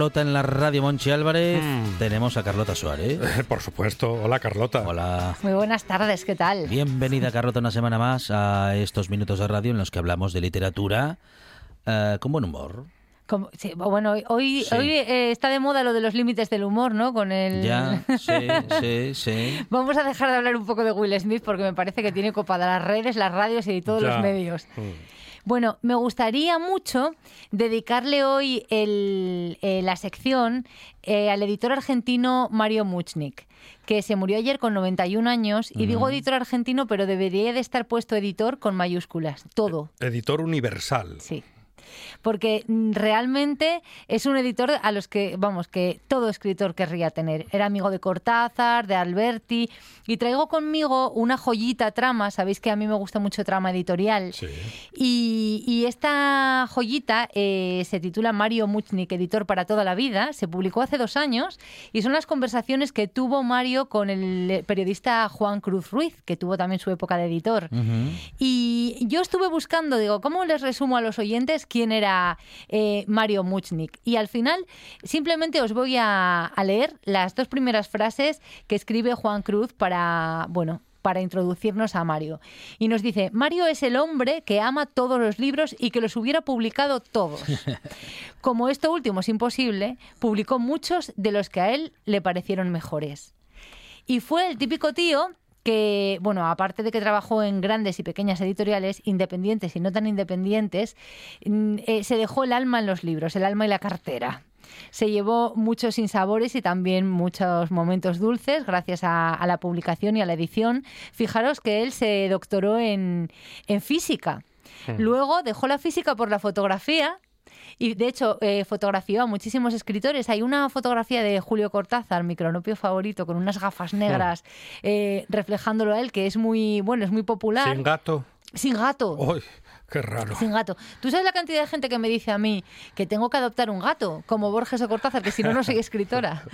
Carlota en la radio Monchi Álvarez. Hmm. Tenemos a Carlota Suárez. Por supuesto. Hola, Carlota. Hola. Muy buenas tardes, ¿qué tal? Bienvenida, Carlota, una semana más a estos minutos de radio en los que hablamos de literatura eh, con buen humor. bueno, hoy, hoy eh, está de moda lo de los límites del humor, ¿no? Con el... Ya, sí, sí, sí. Vamos a dejar de hablar un poco de Will Smith porque me parece que tiene copada las redes, las radios y todos los medios. Hmm. Bueno, me gustaría mucho dedicarle hoy eh, la sección eh, al editor argentino Mario Muchnik que se murió ayer con 91 años. Y digo editor argentino, pero debería de estar puesto editor con mayúsculas. Todo. Editor universal. Sí porque realmente es un editor a los que, vamos, que todo escritor querría tener. Era amigo de Cortázar, de Alberti, y traigo conmigo una joyita trama, sabéis que a mí me gusta mucho trama editorial, sí. y, esta joyita eh, se titula Mario Muchnik, editor para toda la vida, se publicó hace dos años, y son las conversaciones que tuvo Mario con el periodista Juan Cruz Ruiz, que tuvo también su época de editor. Y yo estuve buscando, digo, ¿cómo les resumo a los oyentes quién era eh, Mario Muchnik. Y al final simplemente os voy a, leer las dos primeras frases que escribe Juan Cruz para, bueno, para introducirnos a Mario. Y nos dice, Mario es el hombre que ama todos los libros y que los hubiera publicado todos. Como esto último es imposible, publicó muchos de los que a él le parecieron mejores. Y fue el típico tío que, bueno, aparte de que trabajó en grandes y pequeñas editoriales, independientes y no tan independientes, mm, eh, se dejó el alma en los libros, el alma y la cartera. Se llevó muchos sinsabores y también muchos momentos dulces gracias a, la publicación y a la edición. Fijaros que él se doctoró en, en física. Hmm. Luego dejó la física por la fotografía y de hecho, eh, fotografió a muchísimos escritores. Hay una fotografía de Julio Cortázar, mi cronopio favorito, con unas gafas negras eh, reflejándolo a él, que es muy, bueno, es muy popular. Sin gato. Sin gato. Qué raro. Sin gato. ¿Tú sabes la cantidad de gente que me dice a mí que tengo que adoptar un gato, como Borges o Cortázar, que si no, no soy escritora?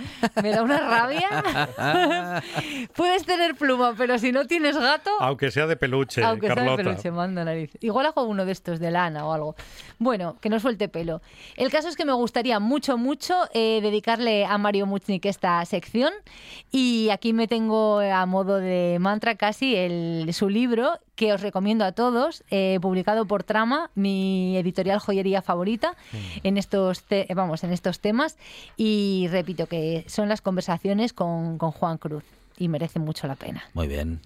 Me da una rabia. Puedes tener pluma, pero si no tienes gato... Aunque sea de peluche, Aunque sea de peluche, manda nariz. Igual hago uno de estos, de lana o algo. Bueno, que no suelte pelo. El caso es que me gustaría mucho, mucho eh, dedicarle a Mario Muchnik esta sección y aquí me tengo a modo de mantra casi el, su libro que os recomiendo a todos, eh, publicado por Trama, mi editorial joyería favorita mm. en estos vamos en estos temas y repito que son las conversaciones con, con Juan Cruz y merece mucho la pena. Muy bien.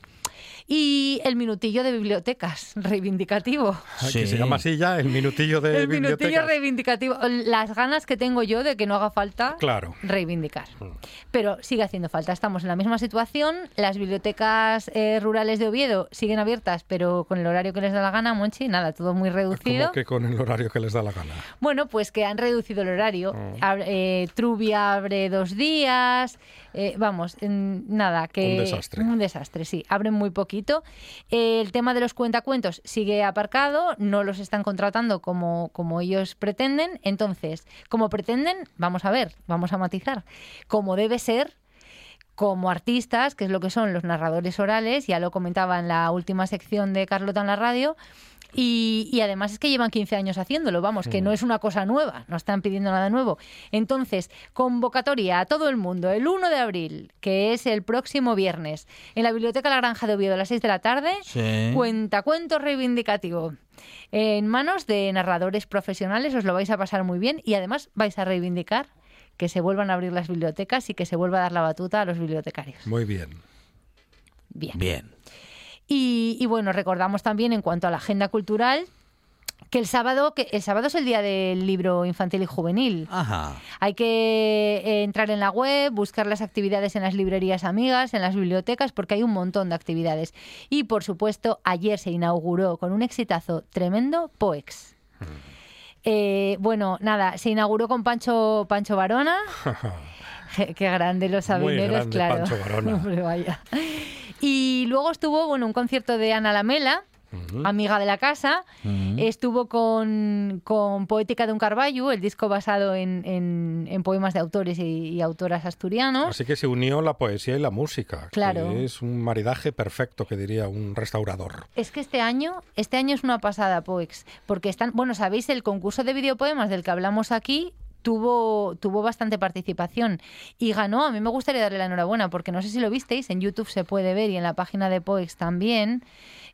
Y el minutillo de bibliotecas, reivindicativo. Sí. se llama así ya, el minutillo de el minutillo reivindicativo. Las ganas que tengo yo de que no haga falta claro. reivindicar. Mm. Pero sigue haciendo falta. Estamos en la misma situación. Las bibliotecas eh, rurales de Oviedo siguen abiertas, pero con el horario que les da la gana, Monchi, nada, todo muy reducido. ¿Cómo que con el horario que les da la gana? Bueno, pues que han reducido el horario. Eh, Trubia abre dos días. Eh, vamos, nada, que... Un desastre. Un desastre, sí. Abren muy poquito. el tema de los cuentacuentos sigue aparcado, no los están contratando como, como ellos pretenden. Entonces, como pretenden, vamos a ver, vamos a matizar. Como debe ser, como artistas, que es lo que son los narradores orales, ya lo comentaba en la última sección de Carlota en la radio, y, y, además es que llevan 15 años haciéndolo, vamos, que no es una cosa nueva, no están pidiendo nada nuevo. Entonces, convocatoria a todo el mundo el 1 de abril, que es el próximo viernes, en la Biblioteca La Granja de Oviedo a las 6 de la tarde, Sí. cuentacuento reivindicativo. En manos de narradores profesionales os lo vais a pasar muy bien y además vais a reivindicar que se vuelvan a abrir las bibliotecas y que se vuelva a dar la batuta a los bibliotecarios. Muy bien. Bien. Bien. Y, y bueno, recordamos también en cuanto a la agenda cultural que el sábado, que el sábado es el día del libro infantil y juvenil. Ajá. Hay que eh, entrar en la web, buscar las actividades en las librerías amigas, en las bibliotecas, porque hay un montón de actividades. Y por supuesto, ayer se inauguró con un exitazo tremendo POEX. Eh, bueno, nada, se inauguró con Pancho, Pancho Varona. Qué grande los sabineros, claro. Pancho. Hombre, vaya. Y luego estuvo, bueno, un concierto de Ana Lamela, amiga de la casa. Estuvo con, con Poética de un Carballo, el disco basado en, en- en poemas de autores y, y autoras asturianos. Así que se unió la poesía y la música. que Claro. es un maridaje perfecto, que diría un restaurador. Es que este año, este año es una pasada, Poex, porque están, bueno, sabéis, el concurso de videopoemas del que hablamos aquí tuvo, tuvo bastante participación y ganó. A mí me gustaría darle la enhorabuena, porque no sé si lo visteis, en YouTube se puede ver y en la página de Poex también.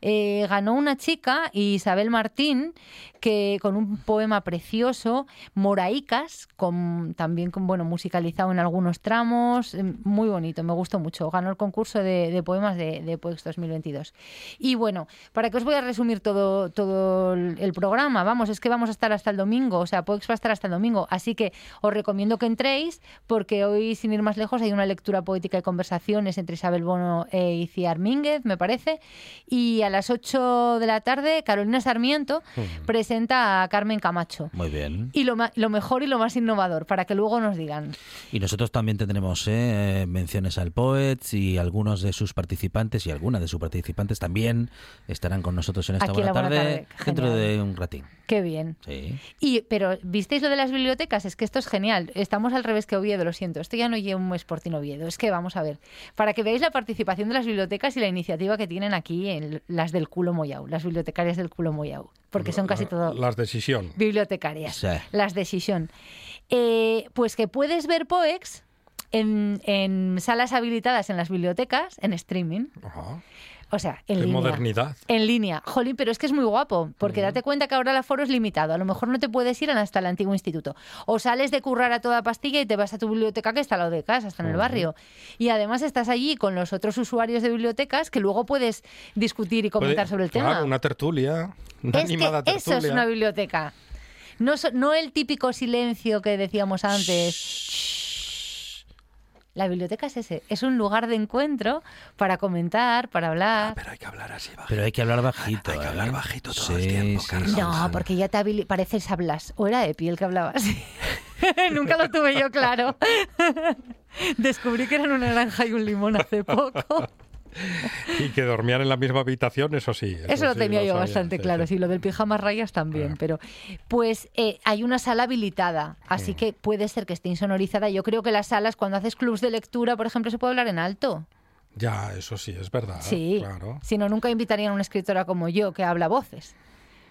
Eh, ganó una chica, Isabel Martín, que con un poema precioso, Moraicas, con, también con, bueno, musicalizado en algunos tramos, eh, muy bonito, me gustó mucho. Ganó el concurso de, poemas de, de Poex 2022. Y bueno, para que os voy a resumir todo, todo el el programa, vamos, es que vamos a estar hasta el domingo, o sea, Poex va a estar hasta el domingo, así que os recomiendo que entréis, porque hoy, sin ir más lejos, hay una lectura poética y conversaciones entre Isabel Bono e Iciar Mínguez, me parece, y a las 8 de la tarde, Carolina Sarmiento presenta a Carmen Camacho. Muy bien. Y lo, lo mejor y lo más innovador, para que luego nos digan. Y nosotros también tendremos eh, menciones al Poets y algunos de sus participantes y algunas de sus participantes también estarán con nosotros en esta buena buena tarde, tarde. dentro de un ratín. Qué bien. Sí. Y, pero, ¿visteis lo de las bibliotecas? Es que esto es genial. Estamos al revés que Oviedo, lo siento. Esto ya no lleva un Sporting Oviedo. Es que vamos a ver. Para que veáis la participación de las bibliotecas y la iniciativa que tienen aquí en las del culo Moyau, las bibliotecarias del culo Moyau. Porque son casi todo Las decisión. bibliotecarias. Sí. Las de Sison. Eh, pues que puedes ver Poex en, en salas habilitadas en las bibliotecas, en streaming. Ajá. O sea, en Qué línea. modernidad. En línea. Jolín, pero es que es muy guapo, porque date cuenta que ahora el aforo es limitado. A lo mejor no te puedes ir hasta el antiguo instituto. O sales de currar a toda pastilla y te vas a tu biblioteca que está al lado de casa, está en el barrio. Y además estás allí con los otros usuarios de bibliotecas que luego puedes discutir y comentar Puede- sobre el claro, tema. Una tertulia. Una es animada que eso es tertulia. una biblioteca. No, no el típico silencio que decíamos antes. La biblioteca es ese, es un lugar de encuentro para comentar, para hablar. Pero hay que hablar así bajito. Pero hay que hablar bajito. Hay que ¿eh? hablar bajito todo Sí, el tiempo, sí, Carlos. sí, No, porque ya te habili- pareces hablas. O era Epi el que hablaba así. Nunca lo tuve yo claro. Descubrí que eran una naranja y un limón hace poco. Y que dormían en la misma habitación, eso sí. Eso, lo sí tenía yo sabía, bastante sí, claro, sí. sí, lo del pijama rayas también, pero pues eh, hay una sala habilitada, así que puede ser que esté insonorizada. Yo creo que las salas, cuando haces clubs de lectura, por ejemplo, se puede hablar en alto. Ya, eso sí, es verdad. Sí, Claro. si no, nunca invitarían a una escritora como yo que habla voces.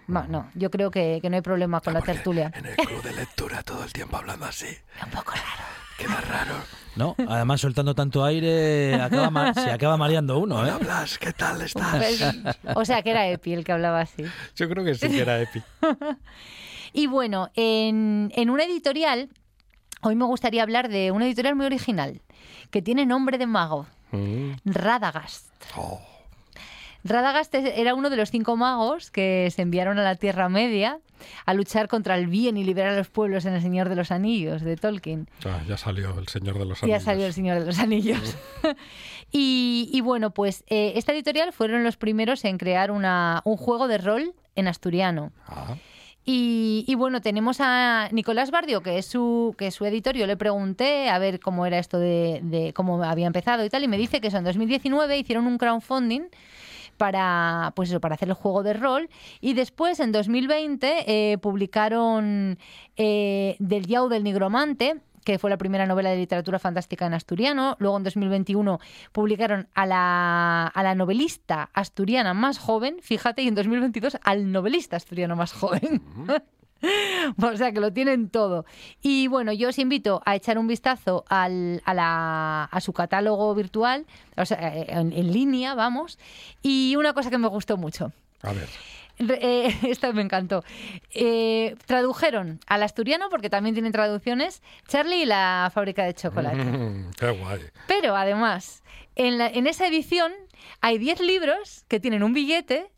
Ma- No, yo creo que, que no hay problema con la tertulia. En el club de lectura todo el tiempo hablando así. Un poco raro. Queda raro. No, además soltando tanto aire acaba se acaba mareando uno, ¿eh? Blas, ¿qué tal estás? pelín. O sea, que era Epi el que hablaba así. Yo creo que sí que era Epi. Y bueno, en, en una editorial, hoy me gustaría hablar de una editorial muy original, que tiene nombre de mago, Mm. Radagast. Oh, Radagast era uno de los cinco magos que se enviaron a la Tierra Media a luchar contra el bien y liberar a los pueblos en El Señor de los Anillos de Tolkien. ya, ya salió el Señor de los Ya Anillos. salió El Señor de los Anillos. y, y bueno, pues eh, esta editorial fueron los primeros en crear una, un juego de rol en asturiano. Ah, Y, y bueno, tenemos a Nicolás Bardio, que es su, que es su editor. Yo le pregunté a ver cómo era esto de, de cómo había empezado y tal, y me dice que eso, en 2019 hicieron un crowdfunding para pues eso, para hacer el juego de rol y después en 2020 eh, publicaron eh, del Yao del Nigromante que fue la primera novela de literatura fantástica en asturiano. Luego, en 2021, publicaron a la, a la novelista asturiana más joven, fíjate, y en 2022 al novelista asturiano más joven. O sea que lo tienen todo. Y bueno, yo os invito a echar un vistazo al, a, la- a su catálogo virtual, o sea, eh, en, en línea, vamos. Y una cosa que me gustó mucho. A ver. Eh, esto me encantó. Eh, tradujeron al asturiano, porque también tienen traducciones, Charlie y la fábrica de chocolate. Mm, qué guay. Pero además, en, la- en esa edición hay 10 libros que tienen un billete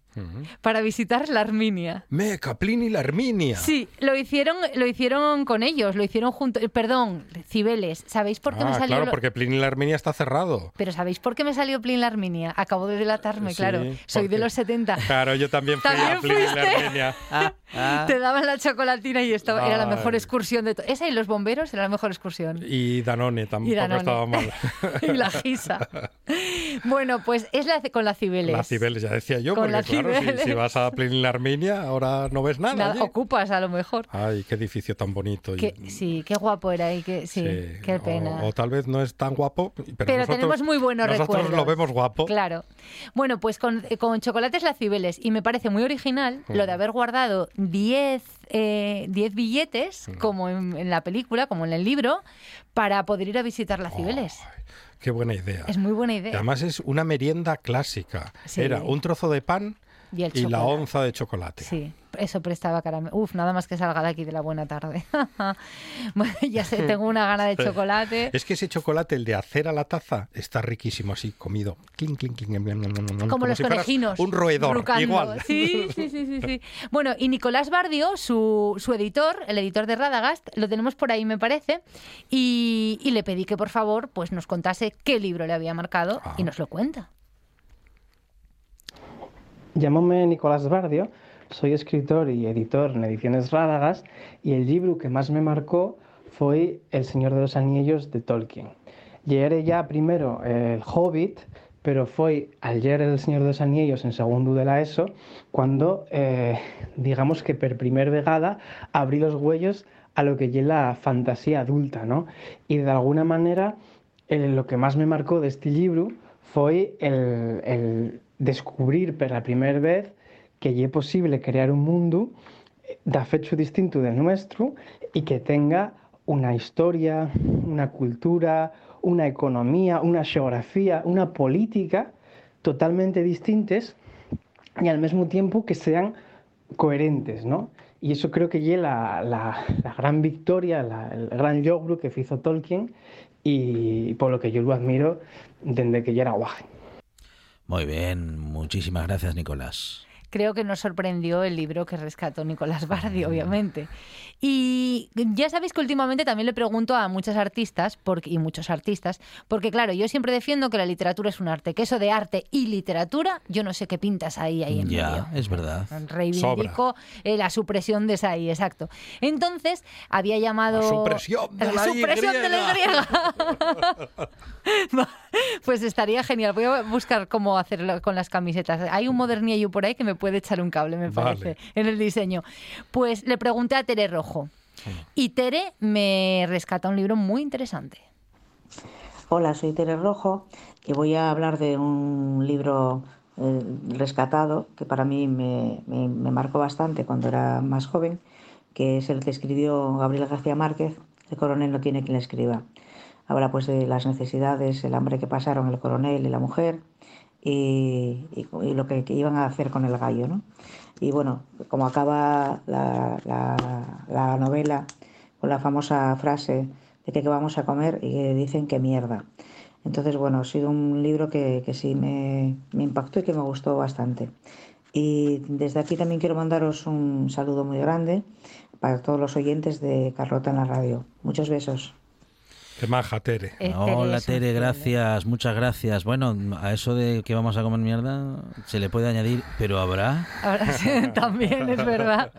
para visitar la Arminia. Me, Caplin y la Herminia. Sí, lo hicieron, lo hicieron con ellos, lo hicieron junto. eh, Perdón, Cibeles. ¿Sabéis por qué me Ah, salió? claro, lo- porque Plin y la Herminia está cerrado. Pero ¿sabéis por qué me salió Plin la Arminia? Acabo de delatarme, Sí, claro. Soy ¿por de los 70. Claro, yo también fui a ¿También Plin y la fuiste? Herminia. Te daban la chocolatina y estaba, era la mejor excursión de todo. Esa y los bomberos era la mejor excursión. Y Danone tampoco Y Danone. estaba mal. y la gisa. Bueno, pues es la, con la Cibeles. La Cibeles, ya decía yo, Con porque la claro, si, vas a Plin y la Herminia, ahora no ves nada. Nada, allí. ocupas a lo mejor. Ay, qué edificio tan bonito. y- sí, qué guapo era y sí, sí, qué pena. O, o tal vez no es tan guapo, pero, Pero nosotros, tenemos muy buenos nosotros recuerdos. lo vemos guapo. Claro. Bueno, pues con, con chocolates la Cibeles. Y me parece muy original lo de haber guardado 10 eh, 10 billetes, como en, en la película, como en el libro, para poder ir a visitar la Cibeles. Qué buena idea. Es muy buena Y idea. además es una merienda clásica. Sí. Era un trozo de pan Y el y la onza de chocolate. Sí, eso prestaba caramelo. Uf, nada más que salga de aquí de la buena tarde. Bueno, ya sé, tengo una gana de chocolate. Es que ese chocolate, el de hacer a la taza, está riquísimo así, comido. Clink, clink, clink, blam, blam, blam, blam, Como, los si conejinos. Un roedor, igual. Sí, sí, sí, sí, sí. Bueno, y Nicolás Bardio, su, su editor, el editor de Radagast, lo tenemos por ahí, me parece, y, y le pedí que por favor pues nos contase qué libro le había marcado Ah. y nos lo cuenta. Llámame Nicolás Bardio, soy escritor y editor en Ediciones Rádagas y el libro que más me marcó fue El Señor de los Anillos de Tolkien. Llegué ya primero El Hobbit, pero fue al leer El Señor de los Anillos en segundo de la ESO cuando, eh, digamos que per primer vegada, abrí los huellos a lo que es la fantasía adulta, ¿no? Y de alguna manera eh, lo que más me marcó de este libro fue el, el descubrir por la primera vez que es posible crear un mundo eh, de fecho distinto del nuestro y que tenga una historia, una cultura, una economía, una geografía, una política totalmente distintas y al mismo tiempo que sean coherentes, ¿no? Y eso creo que es la, la- la gran victoria, la- el gran logro que hizo Tolkien y por lo que yo lo admiro desde que yo era guaje. Muy bien, muchísimas gracias, Nicolás. Creo que nos sorprendió el libro que rescató Nicolás Bardi, obviamente. Y ya sabéis que últimamente también le pregunto a muchas artistas porque, y muchos artistas, porque claro, yo siempre defiendo que la literatura es un arte, que eso de arte y literatura, yo no sé qué pintas ahí, ahí en Ya, medio. es verdad. Reivindico eh, la supresión de esa I, exacto. Entonces, había llamado... La supresión de la Y supresión de la Y. pues estaría genial. Voy a buscar cómo hacerlo con las camisetas. Hay un modernillo por ahí que me puede echar un cable, me Vale. parece, en el diseño. Pues le pregunté a Tere Rojo. Y Tere me rescata un libro muy interesante. Hola, soy Tere Rojo y voy a hablar de un libro eh, rescatado que para mí me, me- me marcó bastante cuando era más joven, que es el que escribió Gabriel García Márquez, El coronel no tiene quien le escriba. Habla pues de las necesidades, el hambre que pasaron el coronel y la mujer y, y- lo que, iban a hacer con el gallo, ¿no? Y bueno, como acaba la, la- la novela con la famosa frase de que vamos a comer y que dicen que mierda. Entonces, bueno, ha sido un libro que, que sí me, me impactó y que me gustó bastante. Y desde aquí también quiero mandaros un saludo muy grande para todos los oyentes de Carlota en la radio. Muchos besos. Qué maja, Tere. Eh, Hola Tere, cielo. gracias, muchas gracias. Bueno, a eso de que vamos a comer mierda se le puede añadir, pero habrá. Ahora sí, también es verdad.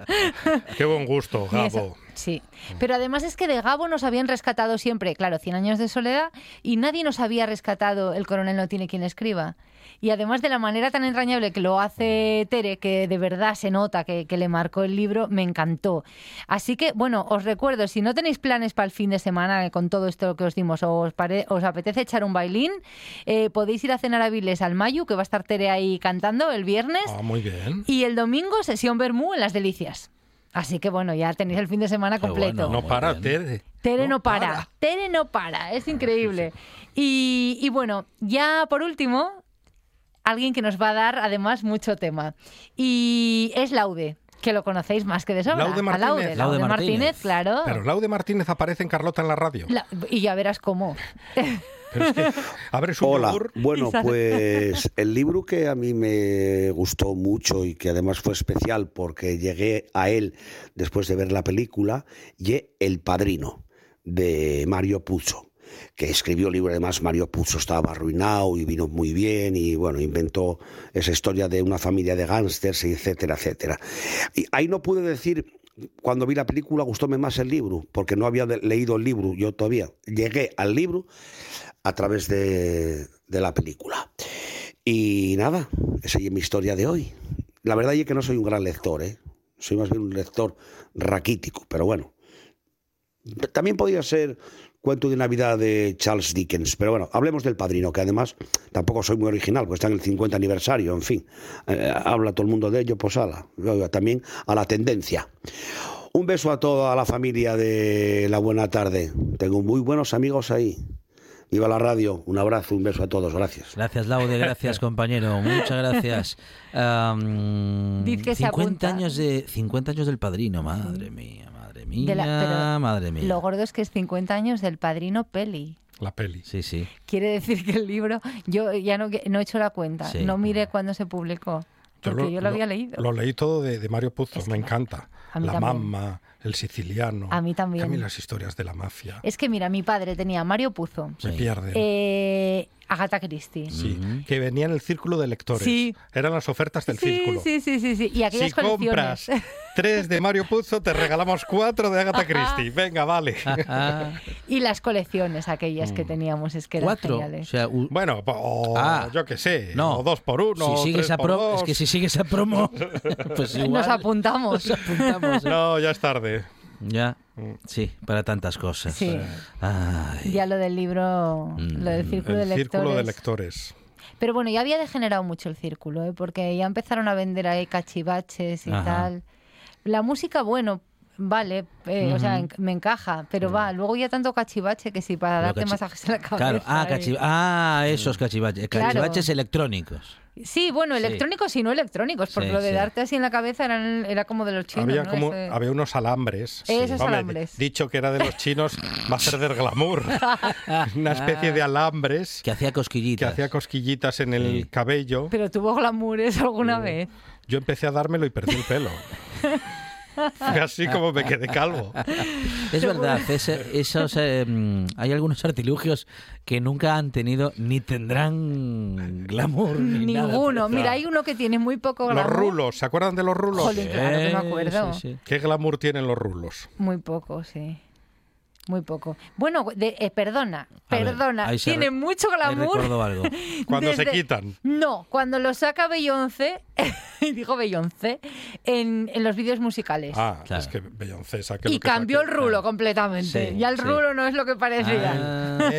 Qué buen gusto, Gabo. Sí, pero además es que de Gabo nos habían rescatado siempre, claro, 100 años de soledad, y nadie nos había rescatado El coronel no tiene quien escriba. Y además de la manera tan entrañable que lo hace Tere, que de verdad se nota que, que le marcó el libro, me encantó. Así que, bueno, os recuerdo, si no tenéis planes para el fin de semana eh, con todo esto que os dimos, o os, pare- os apetece echar un bailín, eh, podéis ir a cenar a Viles al Mayu, que va a estar Tere ahí cantando el viernes. Ah, muy bien. Y el domingo, sesión Bermú en Las Delicias. Así que bueno, ya tenéis el fin de semana completo. bueno. No para. Tere. Tere no, para. Tere no para. Es increíble. Y, y bueno, ya por último, alguien que nos va a dar además mucho tema. Y es Laude, que lo conocéis más que de sobra. Laude A Martínez. Laude, Laude Laude Martínez, Martínez. claro. Pero Laude Martínez aparece en Carlota en la radio. La- y ya verás cómo. Pero es que abre su Hola, bueno, pues el libro que a mí me gustó mucho y que además fue especial porque llegué a él después de ver la película, y El Padrino, de Mario Puzo que escribió el libro, además Mario Puzo estaba arruinado y vino muy bien y bueno, inventó esa historia de una familia de gángsters, etcétera, etcétera. Y ahí no pude decir, cuando vi la película gustóme más el libro, porque no había leído el libro yo todavía. Llegué al libro a través de, de la película. Y nada, esa es mi historia de hoy. La verdad es que no soy un gran lector, ¿eh? soy más bien un lector raquítico, pero bueno. También podría ser cuento de Navidad de Charles Dickens, pero bueno, hablemos del padrino, que además tampoco soy muy original, porque está en el 50 aniversario, en fin. Eh, habla todo el mundo de ello, pues ala, también a la tendencia. Un beso a toda la familia de La Buena Tarde. Tengo muy buenos amigos ahí. Viva la radio, un abrazo, un beso a todos, gracias. Gracias, Laude, gracias, compañero. Muchas gracias. Am, Diz que se 50 apunta. años de 50 años del padrino, madre mía, madre mía, De la- pero madre mía. Lo gordo es que es 50 años del padrino Peli. la peli. Sí, sí. Quiere decir que el libro, yo ya no, no he hecho la cuenta, Sí. no miré cuándo se publicó, porque yo lo, había leído. Lo leí todo de, de Mario Puzo, Es me encanta. a mí la también. mamma, el siciliano. A mí también. A mí las historias de la mafia. Es que mira, mi padre tenía Mario Puzo, Me Sí. pierden. eh, Agatha Christie. Sí, que venía en el círculo de lectores. Sí. Eran las ofertas del sí, círculo. sí, sí, sí, sí. Y aquellas Si colecciones. compras tres de Mario Puzo, te regalamos cuatro de Agatha Christie. Venga, vale. Y las colecciones aquellas que teníamos, es que eran cuatro. O geniales. sea, u- Bueno, o Ah. yo qué sé. no. O dos por uno. si sigues tres a por dos. es que si sigues a promo, pues igual Nos apuntamos. nos apuntamos. ¿eh? No, ya es tarde. Ya, sí, para tantas cosas. Sí. Ay. Ya lo del libro, Mm, lo del círculo, El de, círculo de lectores. lectores. Pero bueno, ya había degenerado mucho el círculo, ¿eh? porque ya empezaron a vender ahí cachivaches y Ajá. tal. La música, bueno, vale, eh, o sea, en- me encaja, pero va, luego ya tanto cachivache que sí, para darte cachi- masajes en la cabeza. Claro, ah, cachi- ah, esos cachivaches, Claro. cachivaches electrónicos. Sí, bueno, Sí. electrónicos y no electrónicos, porque Sí, lo de sí. darte así en la cabeza eran- era como de los chinos, había, ¿no? como, Ese- había unos alambres. Esos Hombre, alambres. Dicho que era de los chinos, va a ser del glamour. Una especie de alambres Que hacía que cosquillitas. hacía cosquillitas en el cabello. Pero tuvo glamoures alguna vez. Yo empecé a dármelo y perdí el pelo. Fue así como me quedé calvo. Es verdad, ese- esos, eh, mm, hay algunos artilugios que nunca han tenido ni tendrán glamour. Ni Ninguno. Mira, hay uno que tiene muy poco Los glamour. rulos, ¿se acuerdan de los rulos? Jolín, claro que me acuerdo. Sí, sí. ¿Qué glamour tienen los rulos? Muy poco, sí. Muy poco. Bueno, de- eh, perdona, A ver, perdona. se Tiene mucho glamour. algo. Cuando se quitan. No, cuando lo saca Beyoncé, y digo Beyoncé, en, en los vídeos musicales. Ah, Claro. es que Beyoncé saque y lo que cambió el rulo completamente. Sí, ya el sí. rulo no es lo que parecía. Ah,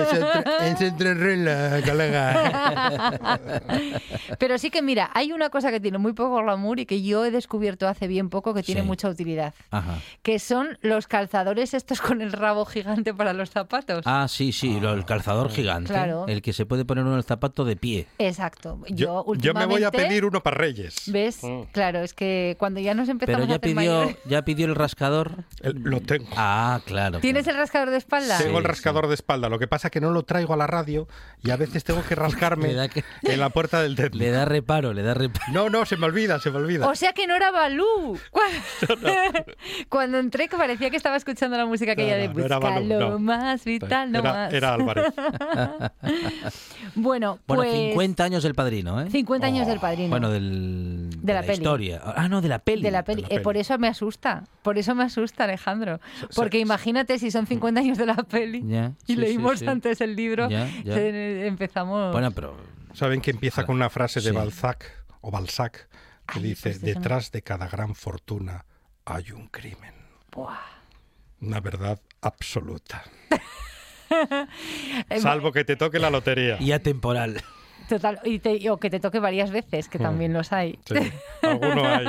Es entre, rulos, colega. Pero sí que mira, hay una cosa que tiene muy poco glamour y que yo he descubierto hace bien poco que tiene Sí. mucha utilidad. ajá. Que son los calzadores estos con el rabo gigante para los zapatos. Ah, sí, sí, lo- el calzador gigante. Claro. El que se puede poner uno en el zapato de pie. Exacto. Yo, Yo, yo me voy a pedir uno para Reyes. ¿Ves? Mm. Claro, es que cuando ya nos empezamos Pero ya a hacer pidió, mayores- ya pidió el rascador. El- lo tengo. Ah, claro. ¿Tienes el rascador de espalda? Tengo el Sí, rascador de espalda. Lo que pasa es que no lo traigo a la radio y a veces tengo que rascarme que- en la puerta del templo. Le da reparo, le da reparo. No, no, se me olvida, se me olvida. O sea que no era Balú. Cuando, cuando entré que parecía que estaba escuchando la música aquella No, de Busca Balú, lo no. más vital, no era, más. era Álvarez. Bueno, Bueno, pues 50 años del padrino, ¿eh? 50 años del Oh, padrino. Bueno, del del, De la peli. historia. Ah, no, de la peli. De la peli. la Eh, por eso me asusta. Por eso me asusta, Alejandro. Porque imagínate si son 50 años de la peli y sí, leímos sí. antes el libro. Eh, empezamos. Bueno, pero ¿Saben que empieza con una frase de Sí. Balzac o Balzac que Ay, dice, pues detrás de cada gran fortuna hay un crimen? Buah. Una verdad absoluta. Salvo que te toque la lotería. y atemporal. Total, y te- o que te toque varias veces, que también los hay. Sí, alguno hay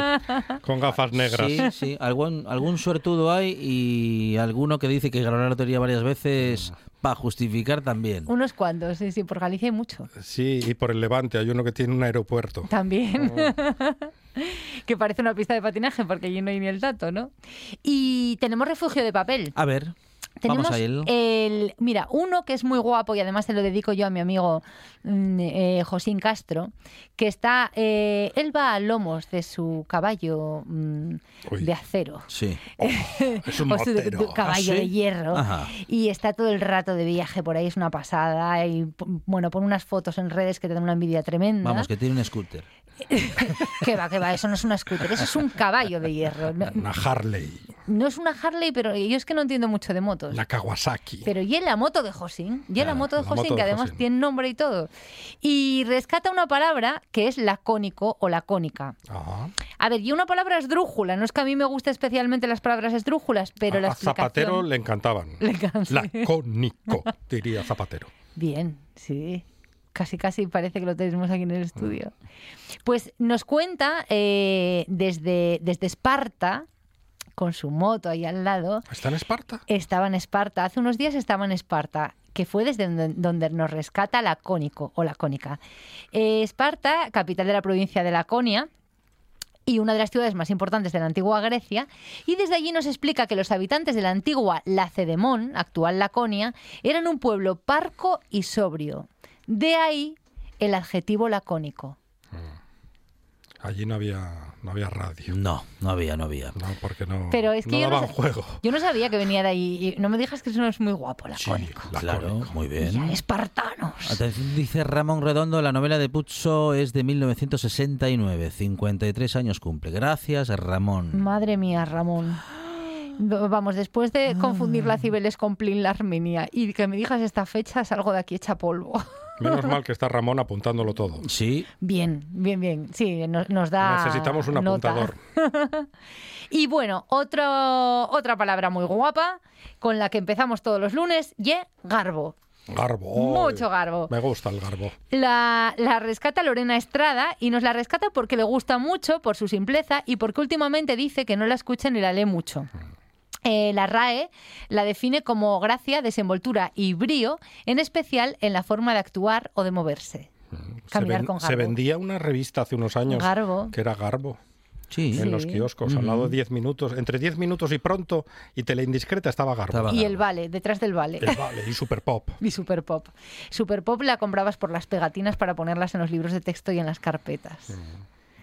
con gafas negras. Sí, sí, algún, algún suertudo hay y alguno que dice que ganó la lotería varias veces para justificar también. Unos cuantos, sí, sí, por Galicia hay mucho. Sí, y por el Levante hay uno que tiene un aeropuerto. También. Oh. que parece una pista de patinaje porque allí no hay ni el dato, ¿no? Y tenemos refugio de papel. A ver, Tenemos vamos a él. el, mira, uno que es muy guapo y además se lo dedico yo a mi amigo mm, eh, Josín Castro, que está, eh, él va a lomos de su caballo mm, de acero. Sí. Es un o su de- de motero. caballo ¿Ah, sí? de hierro Ajá. y está todo el rato de viaje por ahí es una pasada y bueno pone unas fotos en redes que te dan una envidia tremenda Vamos, que tiene un scooter. que va que va eso no es una scooter eso es un caballo de hierro Una Harley, no es una Harley pero yo es que no entiendo mucho de motos una Kawasaki. pero y en la moto de Josín, y en la Claro, moto de la Josín, moto que de además Josín. tiene nombre y todo. Y rescata una palabra que es lacónico o lacónica. Ajá. A ver, y una palabra esdrújula, no es que a mí me gusten especialmente las palabras esdrújulas, pero a, la a Zapatero le encantaban. Le. Lacónico, diría Zapatero. Bien, sí. Casi, casi parece que lo tenemos aquí en el estudio. Pues nos cuenta eh, desde, desde Esparta, con su moto ahí al lado, ¿Está en Esparta? estaba en Esparta, hace unos días estaba en Esparta, que fue desde donde, nos rescata Lacónico o Lacónica. Eh, Esparta, capital de la provincia de Laconia, y una de las ciudades más importantes de la antigua Grecia, y desde allí nos explica que los habitantes de la antigua Lacedemón, actual Laconia, eran un pueblo parco y sobrio. De ahí el adjetivo lacónico. Allí no había, no había radio. No, no había, no había. No, porque no, Pero es que no yo, no, juego. yo no sabía que venía de ahí. y No me digas que eso no es muy guapo, lacónico. Claro, Lacónico. muy Ya, bien. espartanos. Atención, dice Ramón Redondo, la novela de Puzo es de 1969, 53 años cumple. Gracias, Ramón. Madre mía, Ramón. Vamos, después de confundir la Cibeles con Plin la Armenia y que me digas esta fecha, salgo de aquí hecha polvo. Menos mal que está Ramón apuntándolo todo. Sí, Bien, bien, bien. Sí, nos, nos da. Necesitamos un nota. apuntador. Y bueno, otro, otra palabra muy guapa con la que empezamos todos los lunes, y garbo. Garbo. Mucho garbo. Me gusta el garbo. La, la rescata Lorena Estrada y nos la rescata porque le gusta mucho, por su simpleza y porque últimamente dice que no la escucha ni la lee mucho. Eh, la RAE la define como gracia, desenvoltura y brío, en especial en la forma de actuar o de moverse. Se, Caminar ven- con se garbo. vendía una revista hace unos años Garbo. que era Garbo sí. en los kioscos, al lado de 10 minutos. Entre 10 minutos y pronto y Teleindiscreta estaba Garbo. Estaba- Y el vale, detrás del vale. El Vale y Super Pop. Y Super Pop. Super Pop la comprabas por las pegatinas para ponerlas en los libros de texto y en las carpetas.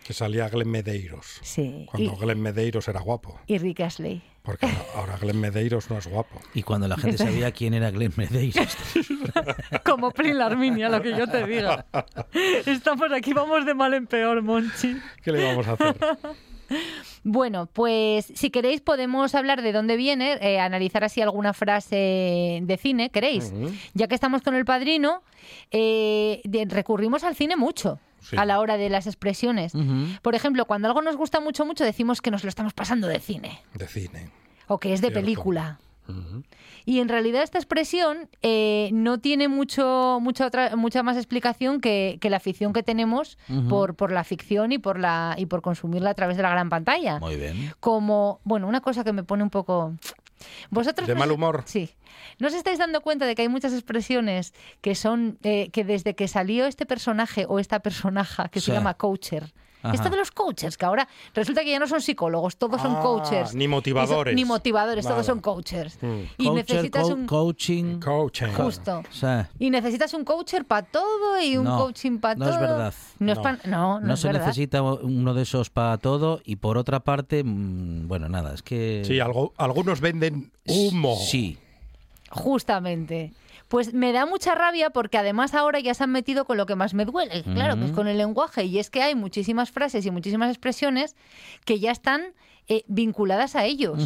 Que salía Glenn Medeiros. Sí. Cuando Y, Glenn Medeiros era guapo. y Rick Astley. Porque ahora Glenn Medeiros no es guapo. Y cuando la gente sabía quién era Glenn Medeiros. Como Plin la Arminia, lo que yo te diga. Estamos aquí, vamos de mal en peor, Monchi. ¿Qué le vamos a hacer? Bueno, pues si queréis podemos hablar de dónde viene, eh, analizar así alguna frase de cine, ¿queréis? Ya que estamos con el padrino, eh, de- recurrimos al cine mucho Sí. a la hora de las expresiones. Por ejemplo, cuando algo nos gusta mucho, mucho, decimos que nos lo estamos pasando de cine De cine. o que es de Cierto. película. Y en realidad esta expresión eh, no tiene mucho, mucha, otra, mucha más explicación que, que la afición que tenemos por, por la ficción y por, la, y por consumirla a través de la gran pantalla. Muy bien. Como, bueno, una cosa que me pone un poco... ¿Vosotros ¿De mal humor? Sí. ¿No os estáis dando cuenta de que hay muchas expresiones que son eh, que desde que salió este personaje o esta personaja que Sí. se llama coacher? Ajá. Esto de los coaches, que ahora resulta que ya no son psicólogos, todos son Ah, coachers. ni motivadores. ni motivadores, todos son coachers. Mm. Y Coacher, necesitas co- un... coaching. Coaching. Justo. Y necesitas un coacher para todo y un No, coaching para no todo. es verdad. No, es No. pa- no, no no es se verdad. necesita uno de esos para todo y por otra parte, mm, bueno, nada, es que... Sí, algo, algunos venden humo. Sí, Justamente. Pues me da mucha rabia porque además ahora ya se han metido con lo que más me duele, claro, que es con el lenguaje. Y es que hay muchísimas frases y muchísimas expresiones que ya están eh, vinculadas a ellos.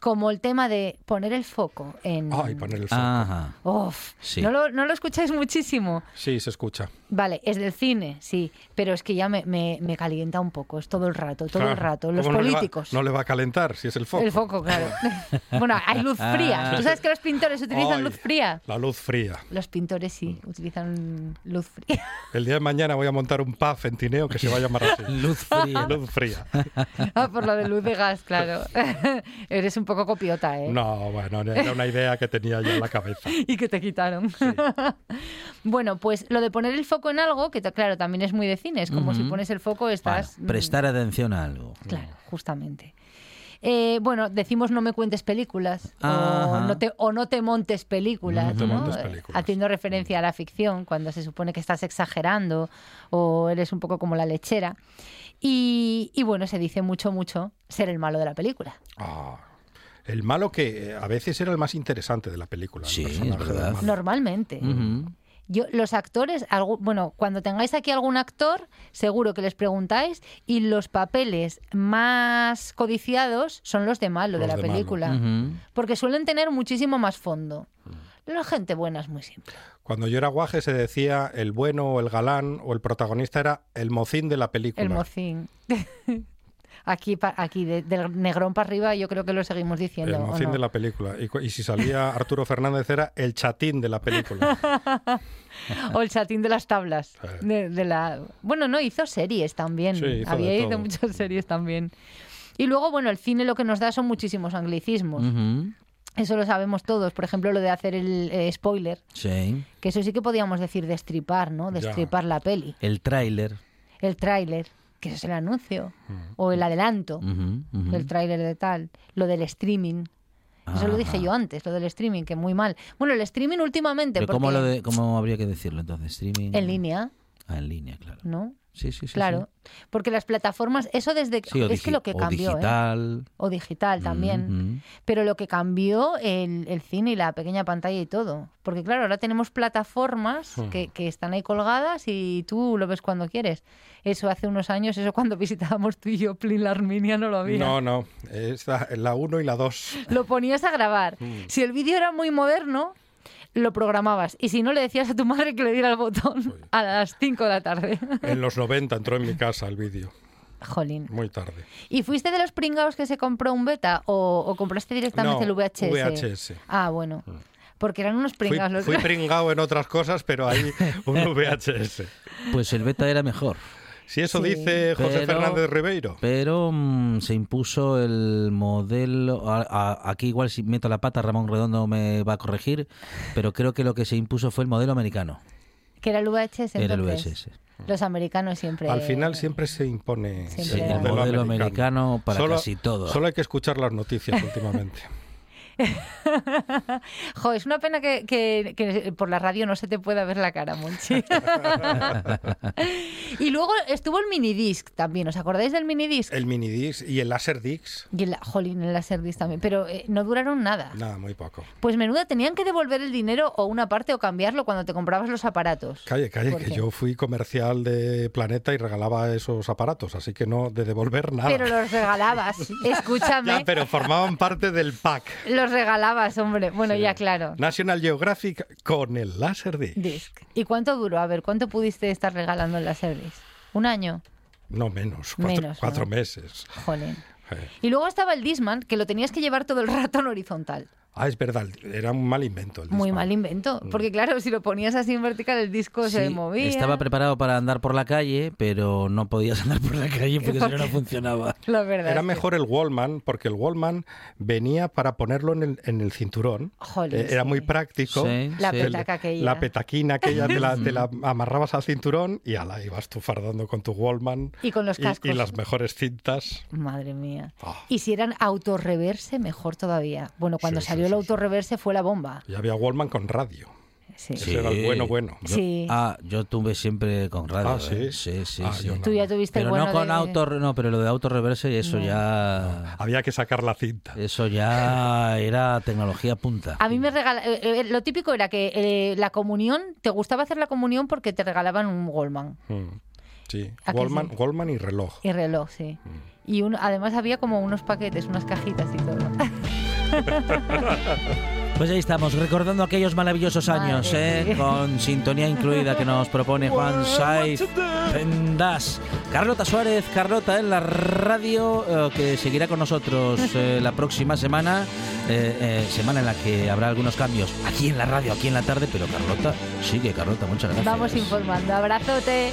Como el tema de poner el foco en... Ay, poner el foco. Ajá. Uf, Sí. no, lo, no lo escucháis muchísimo. Sí, se escucha. Vale, es del cine, sí, pero es que ya me, me- me calienta un poco, es todo el rato, todo el rato. Los ¿Cómo no le va- políticos. No le, va, a calentar si es el foco. El foco, claro. bueno, hay luz fría. Ah. ¿Tú sabes que los pintores utilizan Ay, luz fría? La luz fría. Los pintores sí, utilizan luz fría. El día de mañana voy a montar un pub en Tineo que se va a llamar así. Luz fría. Luz fría. ah, por lo de luz de claro. Eres un poco copiota, ¿eh? No, bueno, era una idea que tenía yo en la cabeza. y que te quitaron. bueno, pues lo de poner el foco en algo, que claro, también es muy de cine, es como si pones el foco estás... Bueno, prestar atención a algo. mm, Claro, justamente. Eh, bueno, decimos no me cuentes películas o no, te, o no te montes películas, No te ¿no? montes Eh, películas. haciendo referencia a la ficción cuando se supone que estás exagerando o eres un poco como la lechera. Y, y bueno, se dice mucho, mucho ser el malo de la película. Ah, el malo que eh, a veces era el más interesante de la película. el Sí, es verdad. Normalmente. Yo, los actores, bueno, cuando tengáis aquí algún actor, seguro que les preguntáis y los papeles más codiciados son los de malo de la de malo. película, porque suelen tener muchísimo más fondo. La gente buena es muy simple. Cuando yo era guaje se decía el bueno o el galán o el protagonista era el mocín de la película. El mocín. Aquí, aquí de- del negrón para arriba, yo creo que lo seguimos diciendo. El ¿o mocín no? de la película. Y, si salía Arturo Fernández era el chatín de la película. O el chatín de las tablas. Sí. De, de la... Bueno, no, hizo series también. Sí, hizo de Había ido todo. muchas series también. Y luego, bueno, el cine lo que nos da son muchísimos anglicismos. Eso lo sabemos todos. Por ejemplo, lo de hacer el eh, spoiler, Sí. que eso sí que podíamos decir destripar, ¿no? Destripar la peli. El tráiler. El tráiler, que eso es el anuncio. O el adelanto ujú. del tráiler de tal. Lo del streaming. Eso lo dije Ajá. yo antes, lo del streaming, que muy mal. Bueno, el streaming últimamente, Pero ¿cómo, porque lo de, ¿Cómo habría que decirlo entonces? ¿Streaming? en línea, Ah, en línea, claro. ¿no? Sí, sí, sí. claro, porque las plataformas, eso desde Sí, o es que lo que o cambió, ¿eh? digital. o digital también, pero lo que cambió el, el cine y la pequeña pantalla y todo, porque claro, ahora tenemos plataformas que, que están ahí colgadas y tú lo ves cuando quieres. Eso hace unos años, eso cuando visitábamos tú y yo Plin la Arminia no lo había. No, no. Es la- la 1 y la 2. Lo ponías a grabar. Hmm. Si el vídeo era muy moderno, lo programabas. Y si no, le decías a tu madre que le diera el botón a las 5 de la tarde. En los 90 entró en mi casa el vídeo. Jolín. Muy tarde. ¿Y fuiste de los pringados que se compró un beta o, o compraste directamente No, el VHS? VHS. Ah, bueno. Porque eran unos Fui, pringados los fui pringado en otras cosas, pero ahí un VHS. Pues el beta era mejor. Si eso Sí. dice José Pero- Fernández Ribeiro. Pero mm, se impuso el modelo. a- a- aquí, igual, si meto la pata, Ramón Redondo me va a corregir. Pero creo que lo que se impuso fue el modelo americano. Que era el VHS Era el. VSS. Los americanos siempre... Al final siempre se impone Siempre Sí, el el modelo, americano para Solo- casi todo. Solo hay que escuchar las noticias últimamente. Jo, es una pena que, que- que por la radio no se te pueda ver la cara, Monchi. y luego estuvo el minidisc también. ¿Os acordáis del minidisc? El minidisc y el Laserdisc, Y el, jolín, el Laserdisc también. Pero eh, no duraron nada. nada, muy poco. Pues menuda, tenían que devolver el dinero o una parte o cambiarlo cuando te comprabas los aparatos. Calle, calle, ¿Por que yo fui comercial de Planeta y regalaba esos aparatos, así que no de devolver nada. Pero los regalabas. Escúchame. Ya, pero formaban parte del pack. Los regalabas, hombre. Bueno, Sí. ya claro. National Geographic con el Laserdisc. Disc. ¿Y cuánto duró? A ver, ¿cuánto pudiste estar regalando el Laserdisc? ¿Un año? No menos, cuatro, Menos, cuatro ¿no? meses. Jolín. Eh. Y luego estaba el Disman, que lo tenías que llevar todo el rato en horizontal. Ah, es verdad, era un mal invento. El Muy mal invento. Porque claro, si lo ponías así en vertical, el disco se movía. Estaba preparado para andar por la calle, pero no podías andar por la calle porque si no, no funcionaba. La verdad. Era es que- mejor el Wallman, porque el Wallman venía para ponerlo en el, en el cinturón. Jolín, Eh, era sí. muy práctico. Sí, La sí. petaca aquella. La petaquina aquella te la, te la amarrabas al cinturón y ala, ibas tú fardando con tu Wallman. Y con los cascos. Y, las mejores cintas. Madre mía. Ah. Y si eran autorreverse, mejor todavía. Bueno, cuando Sí, sí, salió el sí, autorreverse fue la bomba. Y había Wallman con radio. Sí. Ese era el bueno, bueno. Yo- Sí. Ah, yo tuve siempre con radio. Ah, ¿sí? ¿eh? Sí, sí, Ah, sí. Tú ya tuviste el Pero bueno no con de- auto, no, pero lo de auto reverse y eso No. ya, Había que sacar la cinta. eso ya era tecnología punta. A mí me regala, eh, eh, lo típico era que eh, la comunión, te gustaba hacer la comunión porque te regalaban un Goldman Mm, Sí, ¿A que Goldman, sí? Goldman y reloj. y reloj, sí. Y un- además había como unos paquetes, unas cajitas y todo. Pues ahí estamos, recordando aquellos maravillosos Madre años, ¿eh? con sintonía incluida que nos propone Juan Saiz Pendas. Carlota Suárez, Carlota en la radio, eh, que seguirá con nosotros eh, la próxima semana, semana en la que habrá algunos cambios aquí en la radio, aquí en la tarde, pero Carlota sigue, Carlota, muchas gracias. Vamos informando. Abrazote.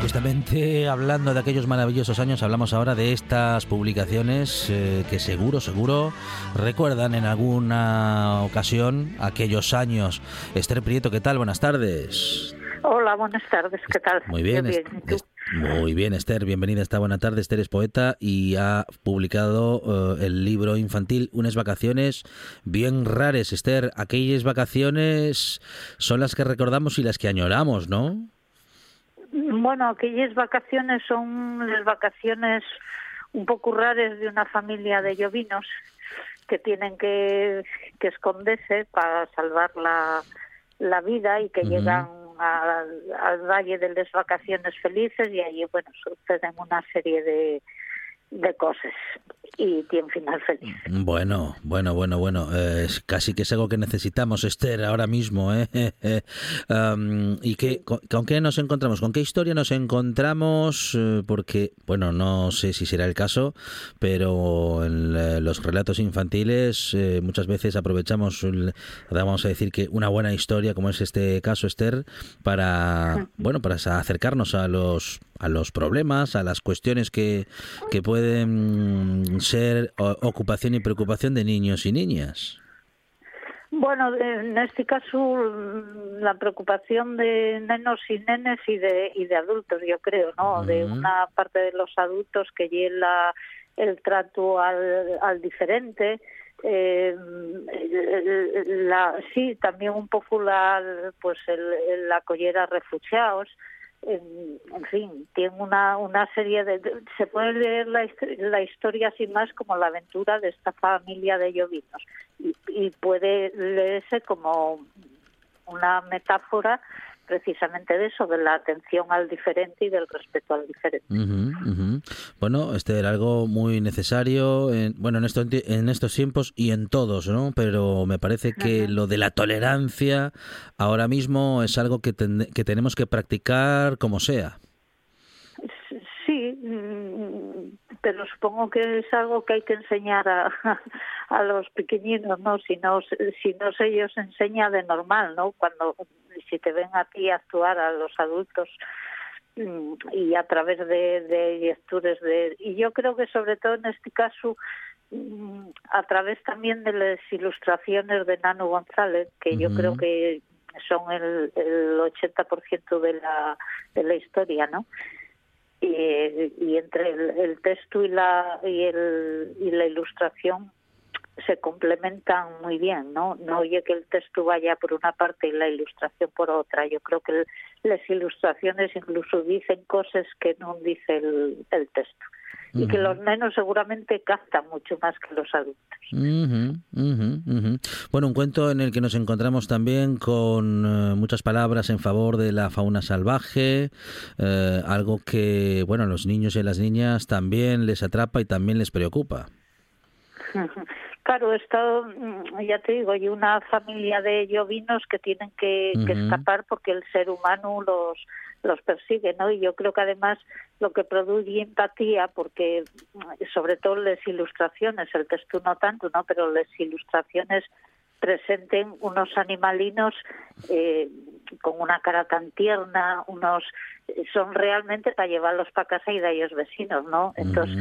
Justamente hablando de aquellos maravillosos años, hablamos ahora de estas publicaciones eh, que seguro, seguro recuerdan en alguna ocasión aquellos años. Esther Prieto, ¿qué tal? Buenas tardes. Hola, buenas tardes, ¿qué tal? Muy bien, muy bien, Esther. Bienvenida esta buena tarde. Esther es poeta y ha publicado eh, el libro infantil Unas vacaciones bien rares. Esther, aquellas vacaciones son las que recordamos y las que añoramos, ¿no? Bueno, aquellas vacaciones son las vacaciones un poco raras de una familia de llovinos que tienen que, que esconderse para salvar la, la vida y que llegan al, al Valle de las Vacaciones Felices y allí, bueno, suceden una serie de, de cosas y tienen final feliz. Bueno, bueno, bueno, bueno. eh, casi que es algo que necesitamos, Esther, ahora mismo. ¿eh? ¿Y qué, con, con qué nos encontramos? ¿Con qué historia nos encontramos? Eh, porque, bueno, no sé si será el caso, pero en eh, los relatos infantiles eh, muchas veces aprovechamos, el- vamos a decir que una buena historia, como es este caso, Esther, para, bueno, para acercarnos a los a los problemas, a las cuestiones que, que pueden ser ocupación y preocupación de niños y niñas. Bueno, en este caso mm, la preocupación de nenos y nenes y de, y de adultos, yo creo, ¿no? De una parte de los adultos que lleva el trato al, al diferente, eh, la, sí, también un poco la, pues el, la collera refugiados, en, fin, tiene una, una serie de... Se puede leer la, la historia sin más como la aventura de esta familia de llovinos y, y puede leerse como una metáfora precisamente de eso, de la atención al diferente y del respeto al diferente. Bueno, este era algo muy necesario, en, bueno, en, esto, en estos tiempos y en todos, ¿no? Pero me parece que lo de la tolerancia ahora mismo es algo que, ten- que tenemos que practicar como sea. Sí, pero supongo que es algo que hay que enseñar a, a los pequeñinos, ¿no? Si no, si no se ellos enseña de normal, ¿no? Cuando si te ven a ti actuar a los adultos mm, y a través de, de lecturas de y yo creo que sobre todo en este caso mm, a través también de las ilustraciones de Nano González que yo creo que son el, el 80% de la de la historia, ¿no? Y, y entre el, texto y la y, el, y la ilustración se complementan muy bien, ¿no? No oye que el texto vaya por una parte y la ilustración por otra. Yo creo que las ilustraciones incluso dicen cosas que no dice el, el texto. Y que los nenos seguramente captan mucho más que los adultos. Ujú, ujú, ujú. Bueno, un cuento en el que nos encontramos también con eh, muchas palabras en favor de la fauna salvaje, eh, algo que, bueno, a los niños y a las niñas también les atrapa y también les preocupa. Claro, esto, mm, ya te digo, hay una familia de llovinos que tienen que, escapar porque el ser humano los los persigue, ¿no? Y yo creo que además lo que produce empatía, porque mm, sobre todo las ilustraciones, el texto no tanto, ¿no? Pero las ilustraciones presenten unos animalinos eh, con una cara tan tierna, unos son realmente para llevarlos para casa y de ellos vecinos, ¿no? Entonces,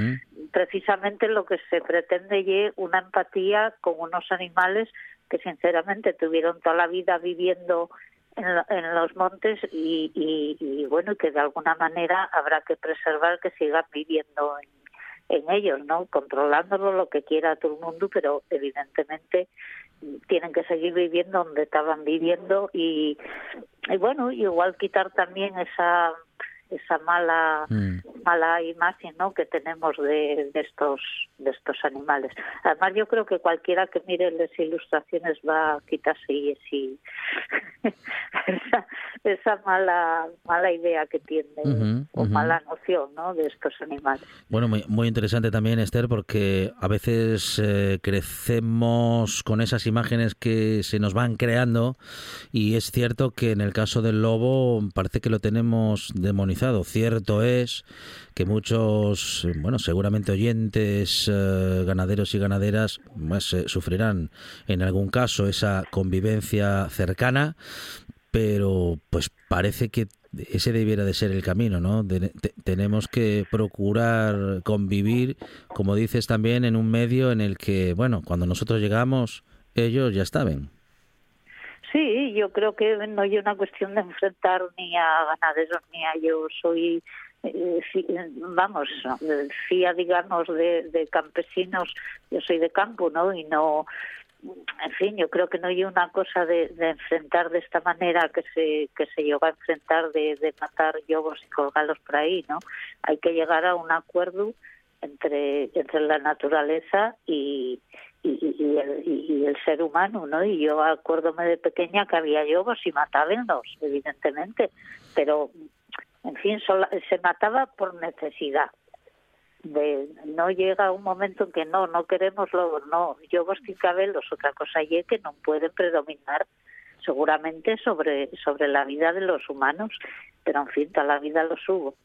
precisamente lo que se pretende es una empatía con unos animales que sinceramente tuvieron toda la vida viviendo en, lo- en los montes y, y- y, bueno que de alguna manera habrá que preservar que sigan viviendo en, en ellos, ¿no? Controlándolo lo que quiera todo el mundo, pero evidentemente tienen que seguir viviendo donde estaban viviendo y, y bueno, igual quitar también esa esa mala Mm. mala imagen ¿no? que tenemos de, de estos de estos animales. Además, yo creo que cualquiera que mire las ilustraciones va a quitarse y sí, esa, esa mala mala idea que tiene o mala noción ¿no? de estos animales. Bueno, muy, muy interesante también, Esther, porque a veces eh, crecemos con esas imágenes que se nos van creando y es cierto que en el caso del lobo parece que lo tenemos demonizado. Cierto es que muchos, bueno, seguramente oyentes, eh, ganaderos y ganaderas, pues, eh, sufrirán en algún caso esa convivencia cercana, pero pues parece que ese debiera de ser el camino, ¿no? De- te- tenemos que procurar convivir, como dices también, en un medio en el que, bueno, cuando nosotros llegamos, ellos ya estaban. Sí, yo creo que no hay una cuestión de enfrentar ni a ganaderos ni a yo soy eh, fi- vamos eh, fía digamos de, de campesinos. Yo soy de campo no y no en fin yo creo que no hay una cosa de, enfrentar de esta manera que se que se llegó a enfrentar de, matar lobos y colgarlos por ahí no hay que llegar a un acuerdo entre entre la naturaleza y y, y- y el, y- y el ser humano, ¿no? Y yo acuérdome de pequeña que había lobos y matabanlos, evidentemente, pero, en fin, sola- se mataba por necesidad. De, no llega un momento en que no, no queremos lobos, no, lobos sin cabelos, otra cosa y que no pueden predominar seguramente sobre, sobre la vida de los humanos, pero en fin, toda la vida los hubo.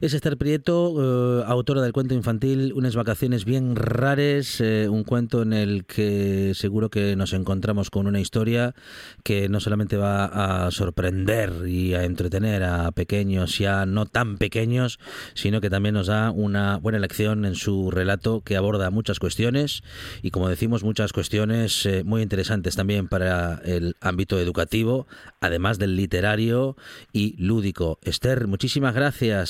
Es Esther Prieto, eh, autora del cuento infantil Unas vacaciones bien rares, eh, un cuento en el que seguro que nos encontramos con una historia que no solamente va a sorprender y a entretener a pequeños ya no tan pequeños, sino que también nos da una buena lección en su relato que aborda muchas cuestiones y como decimos muchas cuestiones eh, muy interesantes también para el ámbito educativo, además del literario y lúdico. Esther, muchísimas gracias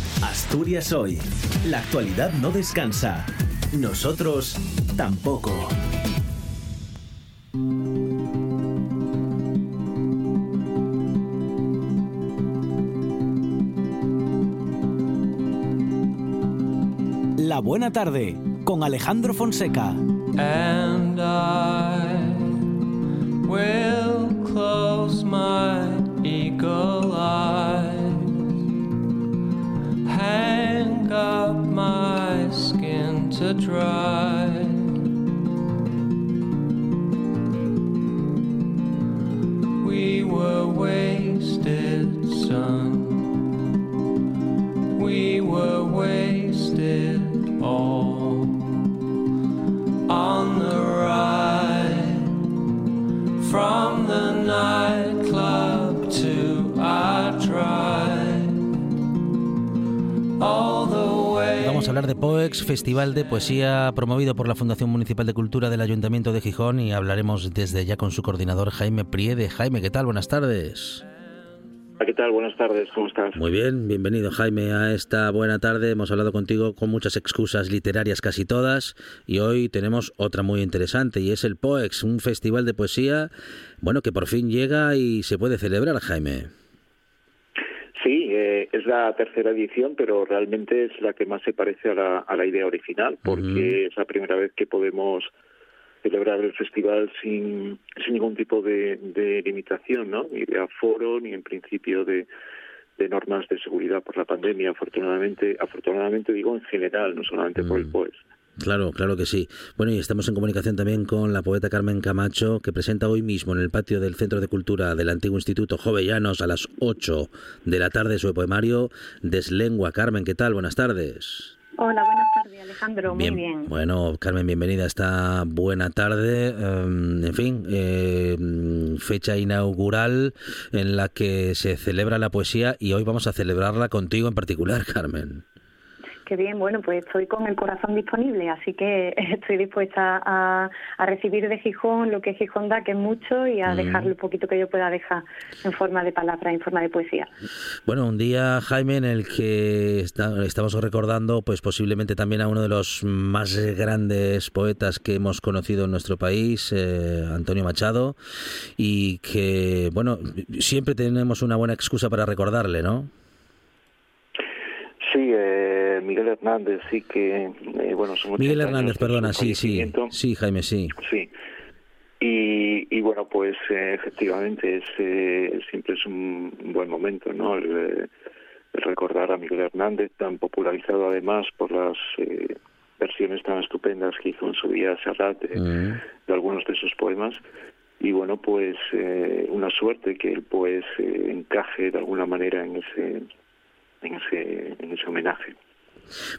Asturias Hoy. La actualidad no descansa. Nosotros tampoco. La Buena Tarde con Alejandro Fonseca. And I will close my eyes, hang up my skin to dry. POEX, Festival de Poesía promovido por la Fundación Municipal de Cultura del Ayuntamiento de Gijón y hablaremos desde ya con su coordinador Jaime Priede. Jaime, ¿qué tal? Buenas tardes. ¿Qué tal? Buenas tardes, ¿cómo estás? Muy bien, bienvenido Jaime a esta buena tarde. Hemos hablado contigo con muchas excusas literarias, casi todas, y hoy tenemos otra muy interesante y es el POEX, un festival de poesía, bueno, que por fin llega y se puede celebrar, Jaime. Eh, es la tercera edición, pero realmente es la que más se parece a la, a la idea original, porque es la primera vez que podemos celebrar el festival sin, sin ningún tipo de, de limitación, ¿no? Ni de aforo, ni en principio de, de normas de seguridad por la pandemia, afortunadamente, afortunadamente digo en general, no solamente por el POES. Claro, claro que sí. Bueno, y estamos en comunicación también con la poeta Carmen Camacho, que presenta hoy mismo en el patio del Centro de Cultura del antiguo Instituto Jovellanos a las 8 de la tarde su poemario Deslengua. Carmen, ¿qué tal? Buenas tardes. Hola, buenas tardes, Alejandro. Muy bien. Bueno, Carmen, bienvenida a esta buena tarde. Um, en fin, eh, fecha inaugural en la que se celebra la poesía y hoy vamos a celebrarla contigo en particular, Carmen. Qué bien, bueno, pues estoy con el corazón disponible, así que estoy dispuesta a, a recibir de Gijón lo que Gijón da, que es mucho, y a Mm. dejar lo poquito que yo pueda dejar en forma de palabra, en forma de poesía. Bueno, un día, Jaime, en el que está- estamos recordando, pues posiblemente también a uno de los más grandes poetas que hemos conocido en nuestro país, eh, Antonio Machado, y que, bueno, siempre tenemos una buena excusa para recordarle, ¿no? Sí, eh, Miguel Hernández, sí que, eh, bueno, son Miguel 80 Hernández, perdona, sí, sí, sí, Jaime, sí. Sí. Y, y bueno, pues eh, efectivamente es, eh, siempre es un buen momento, ¿no? El, eh, el recordar a Miguel Hernández, tan popularizado además por las eh, versiones tan estupendas que hizo en su día Serrat de, Mm. de algunos de sus poemas. Y bueno, pues eh, una suerte que él pues eh, encaje de alguna manera en ese, en ese, en ese homenaje.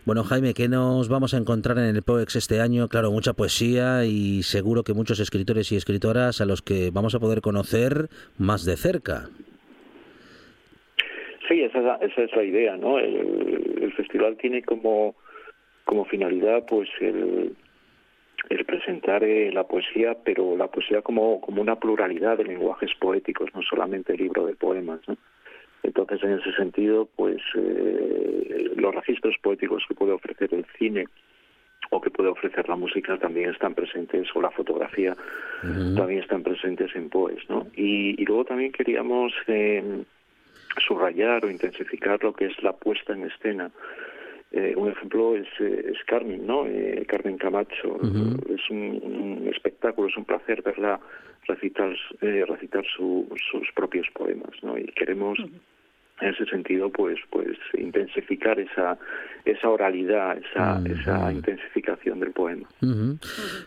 Bueno, Jaime, ¿qué nos vamos a encontrar en el POEX este año? Claro, mucha poesía y seguro que muchos escritores y escritoras a los que vamos a poder conocer más de cerca. Sí, esa es la, esa es la idea, ¿no? El, festival tiene como, como finalidad, pues, el, el presentar eh, la poesía, pero la poesía como, como una pluralidad de lenguajes poéticos, no solamente el libro de poemas, ¿no? Entonces, en ese sentido, pues, eh, los registros poéticos que puede ofrecer el cine o que puede ofrecer la música también están presentes, o la fotografía también están presentes en POES, ¿no? Y, y luego también queríamos eh, subrayar o intensificar lo que es la puesta en escena. Eh, un ejemplo es, eh, es Carmen, ¿no? Eh, Carmen Camacho. Es un, un espectáculo, es un placer verla recitar, eh, recitar su- sus propios poemas, ¿no? Y queremos en ese sentido pues pues intensificar esa esa oralidad esa esa intensificación del poema.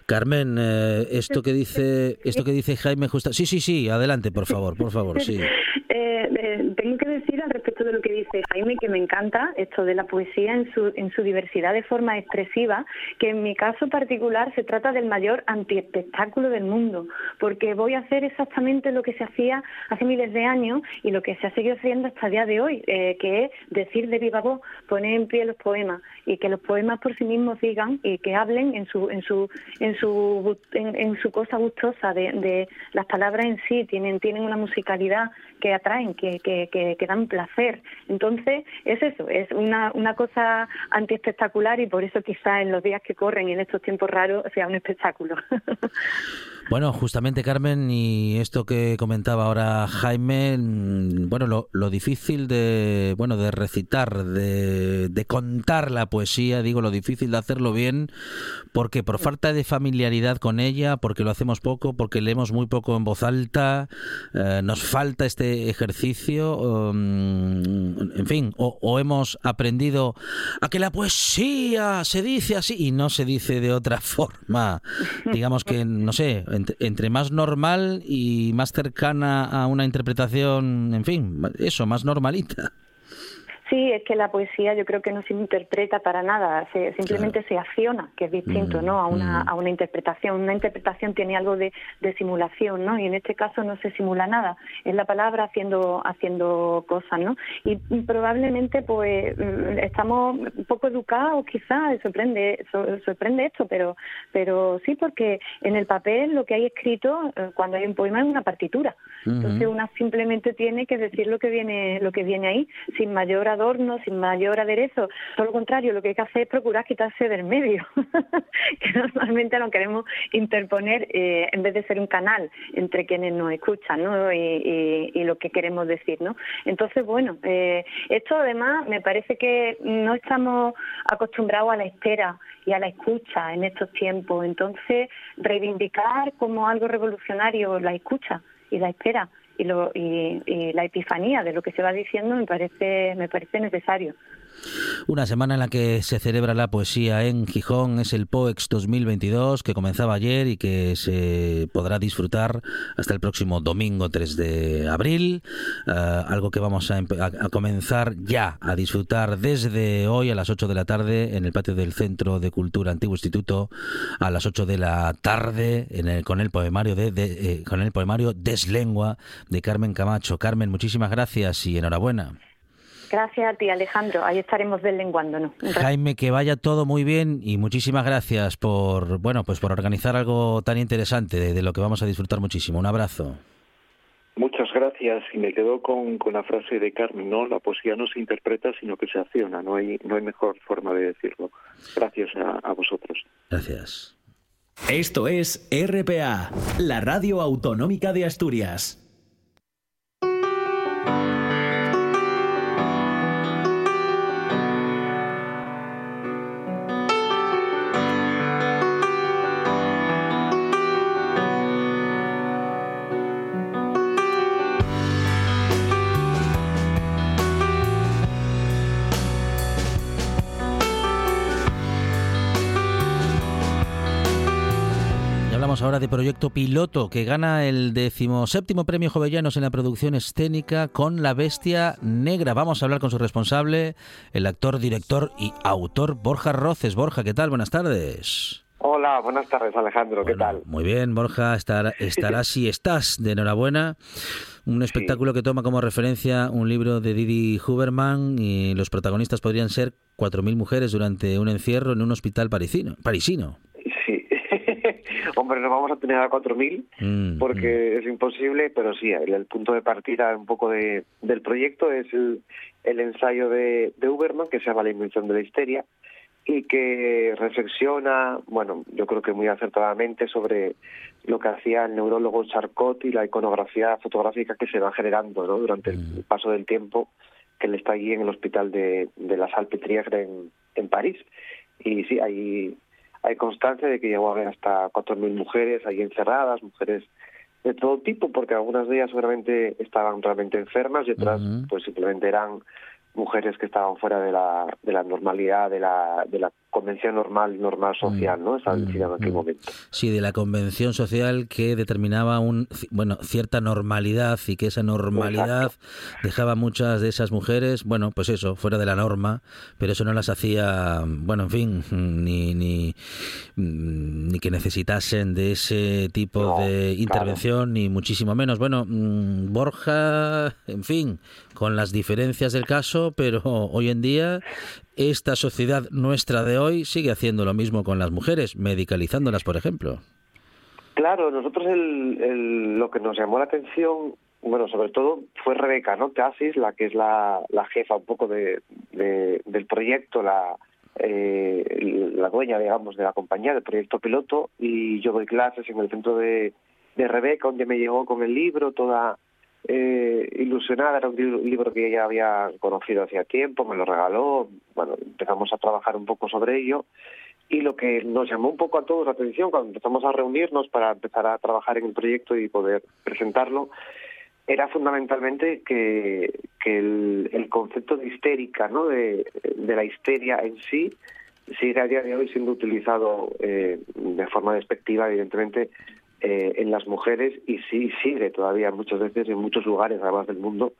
Carmen, eh, esto que dice esto que dice Jaime justo. Sí, sí, sí. Adelante, por favor, por favor, sí. Eh, eh, tengo que decir al respecto de lo que dice Jaime que me encanta esto de la poesía en su, en su diversidad de forma expresiva, que en mi caso particular se trata del mayor antiespectáculo del mundo, porque voy a hacer exactamente lo que se hacía hace miles de años y lo que se ha seguido haciendo hasta el día de hoy, eh, que es decir de viva voz, poner en pie los poemas y que los poemas por sí mismos digan y que hablen en su en su en su en, su cosa gustosa de, las palabras en sí tienen tienen una musicalidad que atraen que, que, dan placer. Entonces es eso es una una cosa antiespectacular y por eso quizá en los días que corren en estos tiempos raros sea un espectáculo Bueno, justamente Carmen, y esto que comentaba ahora Jaime, mm, bueno, lo, difícil de, bueno, de recitar, de, de contar la poesía, digo, lo difícil de hacerlo bien, porque por falta de familiaridad con ella, porque lo hacemos poco, porque leemos muy poco en voz alta, eh, nos falta este ejercicio, um, en fin, o, o hemos aprendido a que la poesía se dice así y no se dice de otra forma. Digamos que, no sé, entre, más normal y más cercana a una interpretación, en fin, eso, más normalita. Sí, es que la poesía yo creo que no se interpreta para nada, se, simplemente se acciona, que es distinto Mm, ¿no? a, una, mm. a una interpretación. Una interpretación tiene algo de, de simulación, ¿no? y en este caso no se simula nada, es la palabra haciendo, haciendo cosas. ¿no? Y probablemente pues mm, estamos poco educados quizás, sorprende, so- sorprende esto, pero, pero sí porque en el papel lo que hay escrito eh, cuando hay un poema es una partitura. Entonces una simplemente tiene que decir lo que viene, lo que viene ahí, sin mayor adorno, sin mayor aderezo. Todo lo contrario, lo que hay que hacer es procurar quitarse del medio, que normalmente lo queremos interponer eh, en vez de ser un canal entre quienes nos escuchan, ¿no? Y, lo que queremos decir, ¿no? Entonces, bueno, eh, esto además me parece que no estamos acostumbrados a la espera y a la escucha en estos tiempos. Entonces, reivindicar como algo revolucionario la escucha y la espera y, lo, y, y la epifanía de lo que se va diciendo me parece me parece necesario. Una semana en la que se celebra la poesía en Gijón es el POEX 2022 que comenzaba ayer y que se podrá disfrutar hasta el próximo domingo 3 de abril. Eh, algo que vamos a, a comenzar ya a disfrutar desde hoy a las 8 de la tarde en el patio del Centro de Cultura Antiguo Instituto a las 8 de la tarde en el- con el poemario de, de- eh, con el poemario Deslengua de Carmen Camacho. Carmen, muchísimas gracias y enhorabuena. Gracias a ti, Alejandro. Ahí estaremos deslenguándonos. Jaime, que vaya todo muy bien y muchísimas gracias por bueno pues por organizar algo tan interesante de, de lo que vamos a disfrutar muchísimo. Un abrazo. Muchas gracias y me quedo con, con la frase de Carmen, ¿no? La poesía no se interpreta sino que se acciona, no hay, no hay mejor forma de decirlo. Gracias a, a vosotros. Gracias. Esto es RPA, la radio autonómica de Asturias. Ahora de Proyecto Piloto, que gana el decimoséptimo premio Jovellanos en la producción escénica con La Bestia Negra. Vamos a hablar con su responsable, el actor, director y autor Borja Roces. Borja, ¿qué tal? Buenas tardes. Hola, buenas tardes Alejandro, ¿qué tal? Muy bien, Borja, estar- estarás si estás de enhorabuena. Un espectáculo que toma como referencia un libro de Didi Huberman y los protagonistas podrían ser 4.000 mujeres durante un encierro en un hospital parisino. parisino. Hombre, no vamos a tener a 4.000 Mm, porque es imposible, pero sí, el, el punto de partida un poco de, del proyecto es el, el ensayo de, de Uberman que se llama La invención de la histeria y que reflexiona, bueno, yo creo que muy acertadamente sobre lo que hacía el neurólogo Charcot y la iconografía fotográfica que se va generando ¿no? durante el paso del tiempo que él está allí en el hospital de, de la Salpêtrière en, en París. Y sí, hay, hay constancia de que llegó a haber hasta 4.000 mujeres ahí encerradas, mujeres de todo tipo, porque algunas de ellas seguramente estaban realmente enfermas y otras pues simplemente eran mujeres que estaban fuera de la, de la normalidad, de la, de la convención normal normal social, ¿no? Establecida en aquel momento. Sí, de la convención social que determinaba un bueno cierta normalidad y que esa normalidad dejaba a muchas de esas mujeres, bueno, pues eso, fuera de la norma, pero eso no las hacía, bueno, en fin, ni ni, mm, ni que necesitasen de ese tipo de intervención ni muchísimo menos. Bueno, mm, Borja, en fin, con las diferencias del caso, pero hoy en día esta sociedad nuestra de hoy sigue haciendo lo mismo con las mujeres, medicalizándolas, por ejemplo. Claro, nosotros el, lo que nos llamó la atención, bueno, sobre todo fue Rebeca, ¿no? Teasis, la que es la, la jefa un poco de, de- del proyecto, la, eh, la dueña, digamos, de la compañía, del proyecto piloto, y yo doy clases en el centro de, de Rebeca, donde me llegó con el libro, toda eh, ilusionada, era un libro, que ella había conocido hacía tiempo, me lo regaló, bueno, empezamos a trabajar un poco sobre ello, y lo que nos llamó un poco a todos la atención cuando empezamos a reunirnos para empezar a trabajar en el proyecto y poder presentarlo, era fundamentalmente que, el, concepto de histérica, ¿no? de, de la histeria en sí, sigue a día de hoy siendo utilizado eh, de forma despectiva, evidentemente, eh, en las mujeres y sí sigue todavía muchas veces en muchos lugares, además del mundo,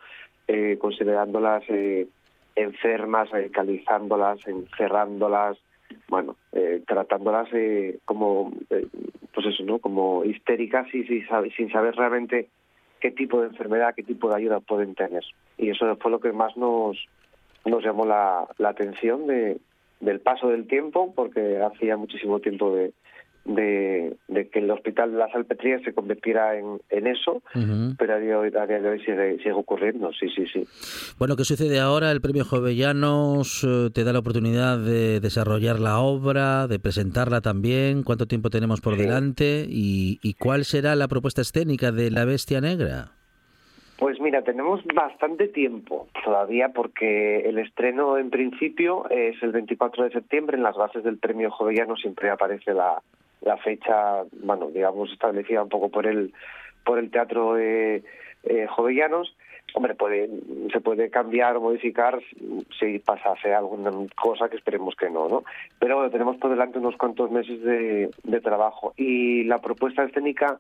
eh, considerándolas eh, enfermas, radicalizándolas, encerrándolas, bueno, eh, tratándolas eh, como, pues eso, ¿no? Como histéricas y sin saber realmente qué tipo de enfermedad, qué tipo de ayuda pueden tener. Y eso fue lo que más nos, nos llamó la, la atención de, del paso del tiempo, porque hacía muchísimo tiempo de, de, de que el hospital de la Salpetría se convirtiera en, en eso, pero a día de hoy, a día de hoy sigue, sigue ocurriendo, sí, sí, sí. Bueno, ¿qué sucede ahora? El premio Jovellanos eh, te da la oportunidad de desarrollar la obra, de presentarla también. ¿Cuánto tiempo tenemos por delante? ¿Y, y cuál será la propuesta escénica de La Bestia Negra? Pues mira, tenemos bastante tiempo todavía porque el estreno en principio es el 24 de septiembre. En las bases del premio Jovellano siempre aparece la, la fecha, bueno, digamos, establecida un poco por el, por el Teatro eh, eh, Jovellanos. Hombre, puede, se puede cambiar o modificar si pasase alguna cosa que esperemos que no, ¿no? Pero bueno, tenemos por delante unos cuantos meses de, de trabajo. Y la propuesta escénica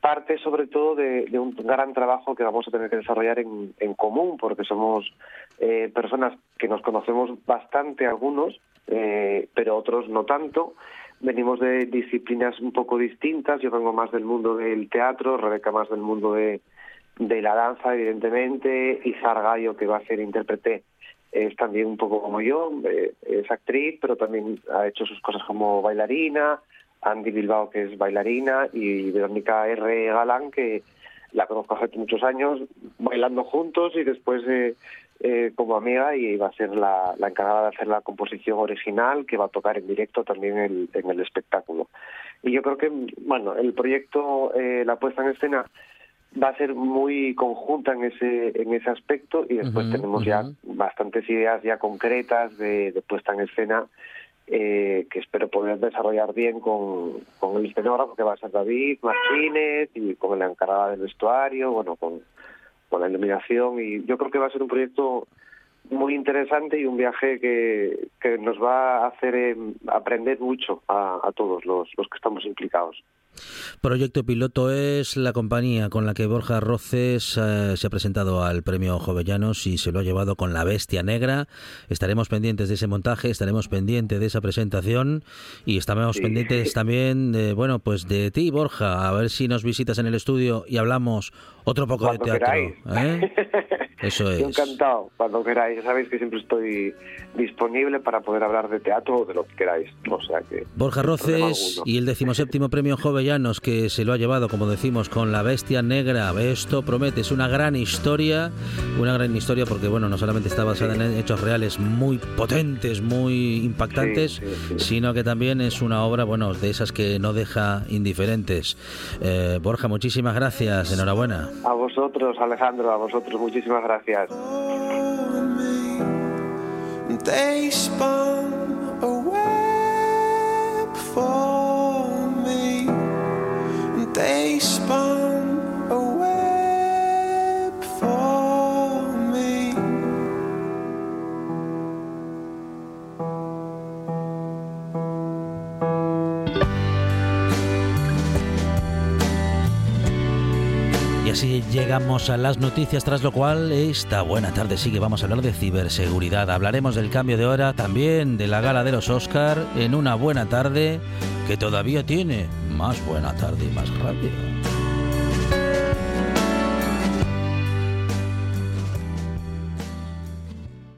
parte sobre todo de, de un gran trabajo que vamos a tener que desarrollar en, en común, porque somos eh, personas que nos conocemos bastante algunos, eh, pero otros no tanto. Venimos de disciplinas un poco distintas. Yo vengo más del mundo del teatro, Rebeca más del mundo de, de la danza, evidentemente, y Gallo, que va a ser intérprete, es también un poco como yo, eh, es actriz, pero también ha hecho sus cosas como bailarina, Andy Bilbao, que es bailarina, y Verónica R. Galán, que la conozco hace muchos años, bailando juntos y después eh, eh, como amiga, y va a ser la, la encargada de hacer la composición original, que va a tocar en directo también el- en el espectáculo. Y yo creo que, bueno, el proyecto, eh, la puesta en escena, va a ser muy conjunta en ese en ese aspecto y después tenemos ya bastantes ideas ya concretas de, de puesta en escena eh, que espero poder desarrollar bien con, con el escenógrafo que va a ser David Martínez y con la encargada del vestuario, bueno, con, con la iluminación y yo creo que va a ser un proyecto muy interesante y un viaje que, que nos va a hacer eh, aprender mucho a, a todos los, los que estamos implicados. Proyecto Piloto es la compañía con la que Borja Roces eh, se ha presentado al premio Jovellanos y se lo ha llevado con La Bestia Negra. Estaremos pendientes de ese montaje, estaremos pendientes de esa presentación y estaremos Sí. pendientes también de, bueno, pues de ti, Borja, a ver si nos visitas en el estudio y hablamos otro poco Cuando de teatro. Eso Yo es. encantado, cuando queráis. Ya sabéis que siempre estoy disponible para poder hablar de teatro o de lo que queráis. O sea que. Borja Roces y el decimoséptimo premio Jovellanos que se lo ha llevado, como decimos, con La Bestia Negra. Esto promete, es una gran historia, una gran historia porque, bueno, no solamente está basada en hechos reales muy potentes, muy impactantes, Sí, sí, sí. sino que también es una obra, bueno, de esas que no deja indiferentes. Eh, Borja, muchísimas gracias, enhorabuena. A vosotros, Alejandro, a vosotros, muchísimas gracias. They spun a web for me. They spun a Y así llegamos a las noticias, tras lo cual esta buena tarde sigue. Vamos a hablar de ciberseguridad. Hablaremos del cambio de hora, también de la gala de los Oscar en una buena tarde que todavía tiene más buena tarde y más radio.